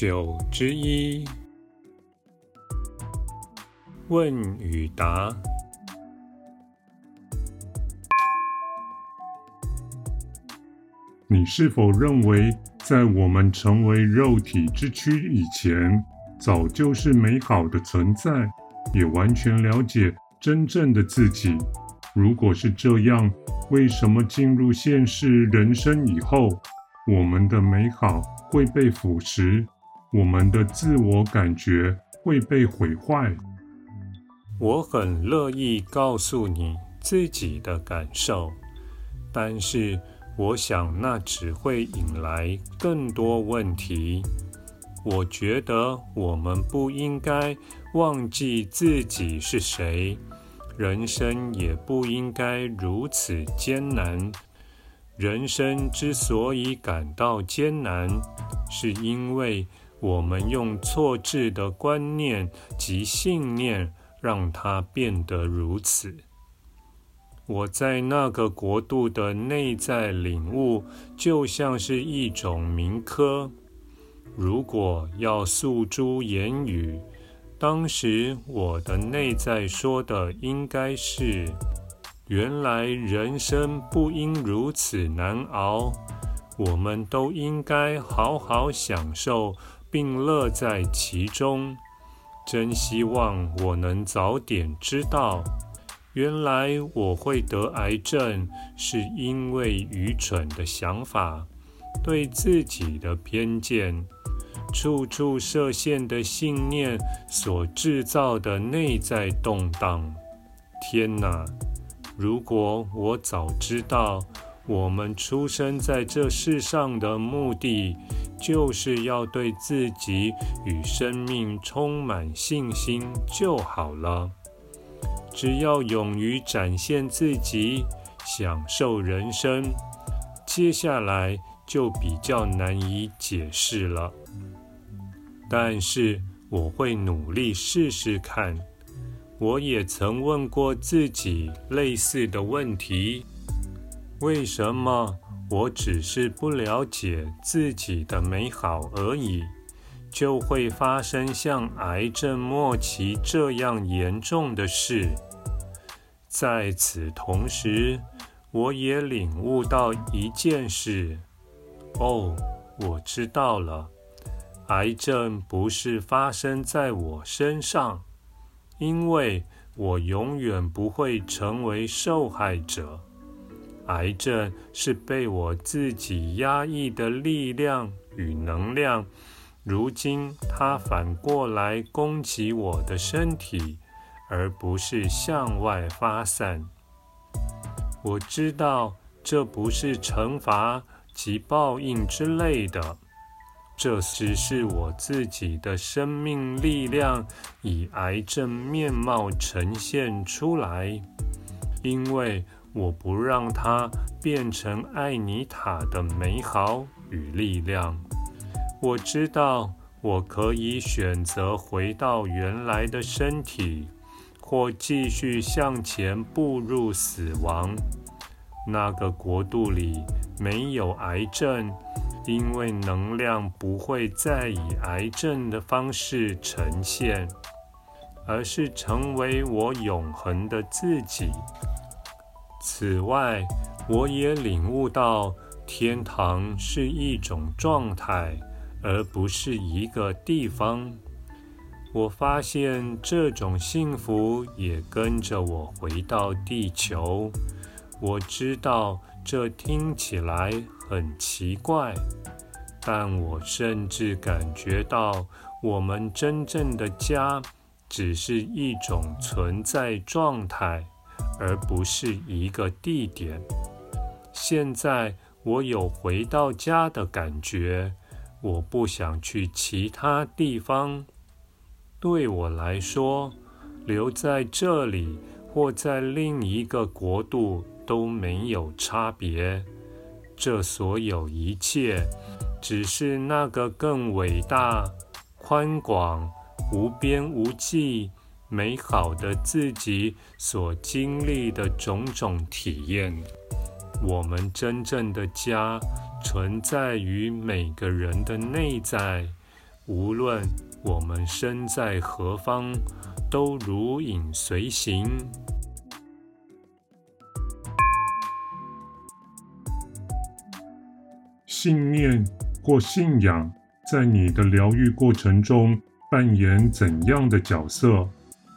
九之一，问与答。你是否认为，在我们成为肉体之躯以前，早就是美好的存在，也完全了解真正的自己？如果是这样，为什么进入现实人生以后，我们的美好会被腐蚀？我们的自我感觉会被毁坏。我很乐意告诉你自己的感受，但是我想那只会引来更多问题。我觉得我们不应该忘记自己是谁，人生也不应该如此艰难。人生之所以感到艰难，是因为。我们用错置的观念及信念，让它变得如此。我在那个国度的内在领悟，就像是一种铭刻。如果要诉诸言语，当时我的内在说的应该是：原来人生不应如此难熬，我们都应该好好享受。并乐在其中，真希望我能早点知道，原来我会得癌症，是因为愚蠢的想法，对自己的偏见，处处设限的信念所制造的内在动荡。天哪！如果我早知道，我们出生在这世上的目的，就是要对自己与生命充满信心就好了。只要勇于展现自己，享受人生，接下来就比较难以解释了。但是我会努力试试看。我也曾问过自己类似的问题。为什么我只是不了解自己的美好而已，就会发生像癌症末期这样严重的事？在此同时，我也领悟到一件事：哦，我知道了，癌症不是发生在我身上，因为我永远不会成为受害者。癌症是被我自己压抑的力量与能量，如今它反过来攻击我的身体，而不是向外发散。我知道这不是惩罚及报应之类的，这只是我自己的生命力量以癌症面貌呈现出来，因为。我不让它变成艾妮塔的美好与力量。我知道我可以选择回到原来的身体，或继续向前步入死亡。那个国度里没有癌症，因为能量不会再以癌症的方式呈现，而是成为我永恒的自己。此外，我也领悟到，天堂是一种状态，而不是一个地方。我发现这种幸福也跟着我回到地球。我知道这听起来很奇怪，但我甚至感觉到，我们真正的家只是一种存在状态。而不是一个地点。现在我有回到家的感觉，我不想去其他地方。对我来说，留在这里或在另一个国度都没有差别。这所有一切，只是那个更伟大、宽广、无边无际、美好的自己所经历的种种体验。我们真正的家存在于每个人的内在，无论我们身在何方，都如影随形。信念或信仰在你的疗愈过程中扮演怎样的角色？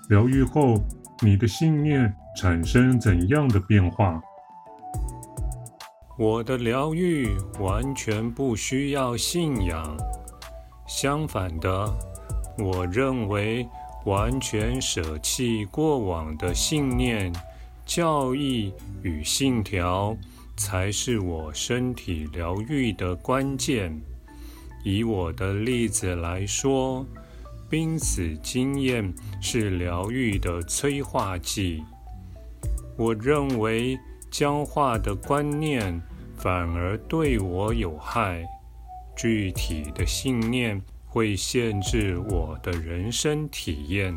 疗愈后，你的信念产生怎样的变化？我的疗愈完全不需要信仰，相反的，我认为完全舍弃过往的信念、教义与信条。才是我身体疗愈的关键。以我的例子来说，濒死经验是疗愈的催化剂。我认为僵化的观念反而对我有害。具体的信念会限制我的人生体验，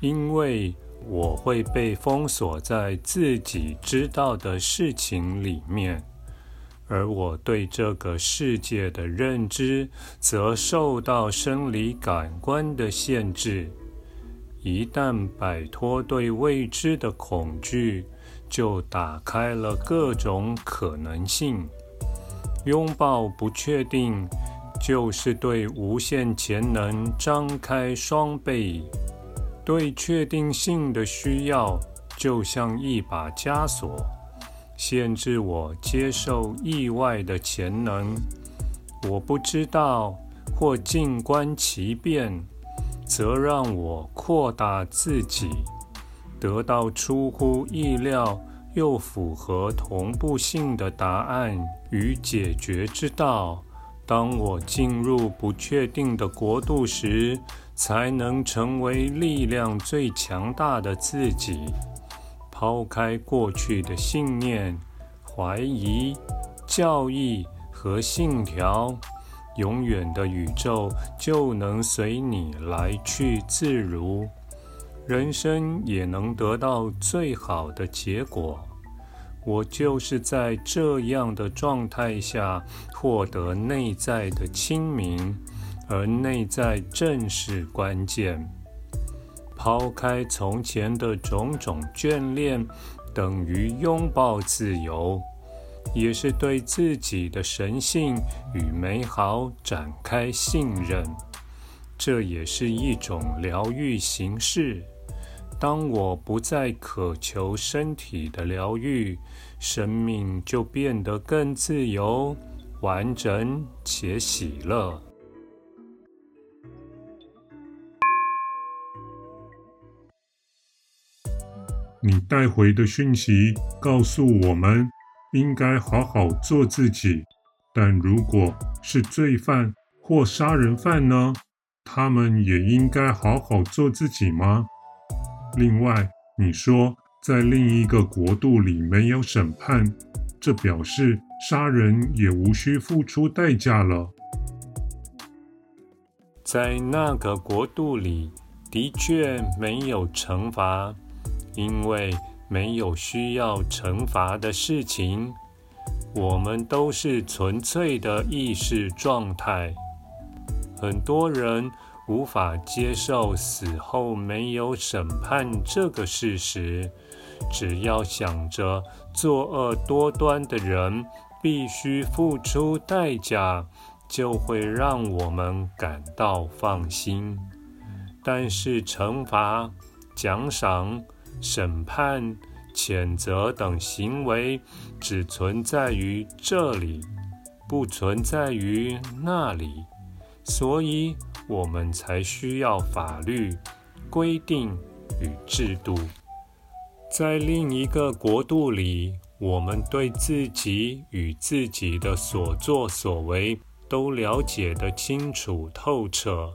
因为。我会被封锁在自己知道的事情里面，而我对这个世界的认知则受到生理感官的限制。一旦摆脱对未知的恐惧，就打开了各种可能性。拥抱不确定，就是对无限潜能张开双臂。对确定性的需要，就像一把枷锁，限制我接受意外的潜能。我不知道或静观其变，则让我扩大自己，得到出乎意料又符合同步性的答案与解决之道。当我进入不确定的国度时，才能成为力量最强大的自己。抛开过去的信念、怀疑、教义和信条，永远的宇宙就能随你来去自如，人生也能得到最好的结果。我就是在这样的状态下获得内在的清明。而内在正是关键。抛开从前的种种眷恋，等于拥抱自由，也是对自己的神性与美好展开信任。这也是一种疗愈形式。当我不再渴求身体的疗愈，生命就变得更自由、完整且喜乐。你带回的讯息告诉我们，应该好好做自己。但如果是罪犯或杀人犯呢？他们也应该好好做自己吗？另外，你说在另一个国度里没有审判，这表示杀人也无需付出代价了。在那个国度里，的确没有惩罚。因为没有需要惩罚的事情，我们都是纯粹的意识状态。很多人无法接受死后没有审判这个事实，只要想着作恶多端的人必须付出代价，就会让我们感到放心。但是惩罚、奖赏。审判、谴责等行为只存在于这里，不存在于那里，所以我们才需要法律、规定与制度。在另一个国度里，我们对自己与自己的所作所为都了解得清楚透彻。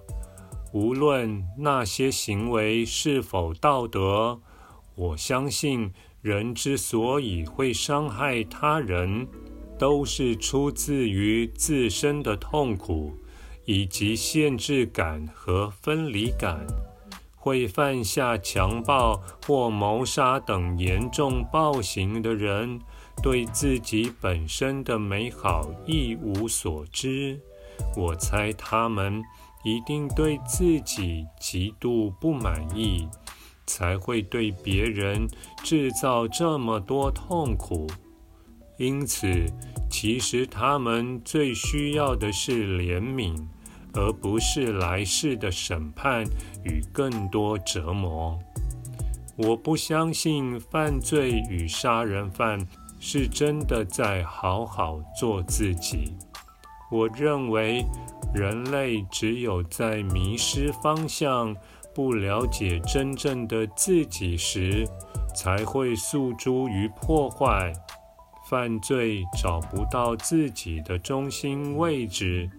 无论那些行为是否道德，我相信人之所以会伤害他人，都是出自于自身的痛苦，以及限制感和分离感。会犯下强暴或谋杀等严重暴行的人，对自己本身的美好一无所知。我猜他们。一定对自己极度不满意，才会对别人制造这么多痛苦。因此，其实他们最需要的是怜悯，而不是来世的审判与更多折磨。我不相信犯罪与杀人犯是真的在好好做自己。我认为。人类只有在迷失方向、不了解真正的自己时，才会诉诸于破坏、犯罪，找不到自己的中心位置。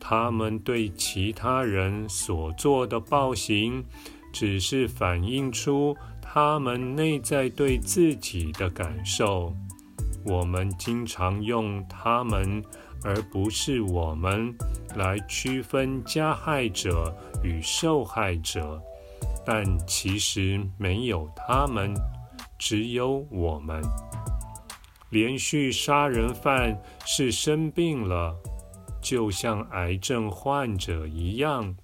他们对其他人所做的暴行，只是反映出他们内在对自己的感受。我们经常用他们。而不是我们来区分加害者与受害者，但其实没有他们，只有我们。连续杀人犯是生病了，就像癌症患者一样。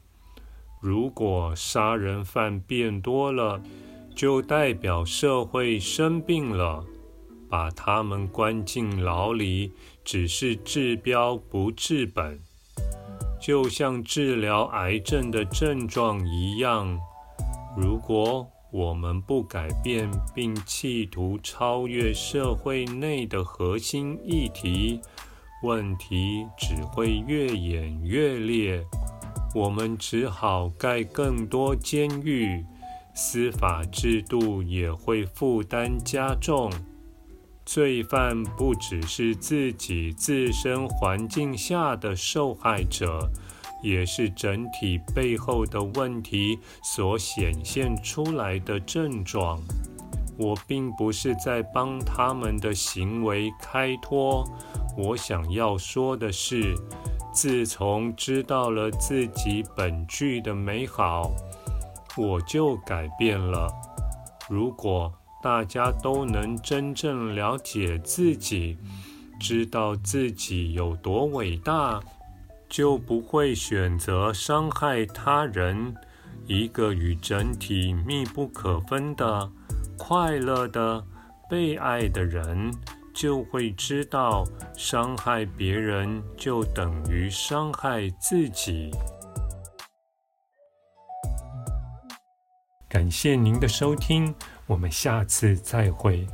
如果杀人犯变多了，就代表社会生病了。把他们关进牢里，只是治标不治本，就像治疗癌症的症状一样。如果我们不改变，并企图超越社会内的核心议题，问题只会越演越烈。我们只好盖更多监狱，司法制度也会负担加重。罪犯不只是自己自身环境下的受害者，也是整体背后的问题所显现出来的症状。我并不是在帮他们的行为开脱，我想要说的是，自从知道了自己本具的美好，我就改变了。如果大家都能真正了解自己，知道自己有多伟大，就不会选择伤害他人。一个与整体密不可分的、快乐的、被爱的人，就会知道，伤害别人就等于伤害自己。感谢您的收听。我们下次再会。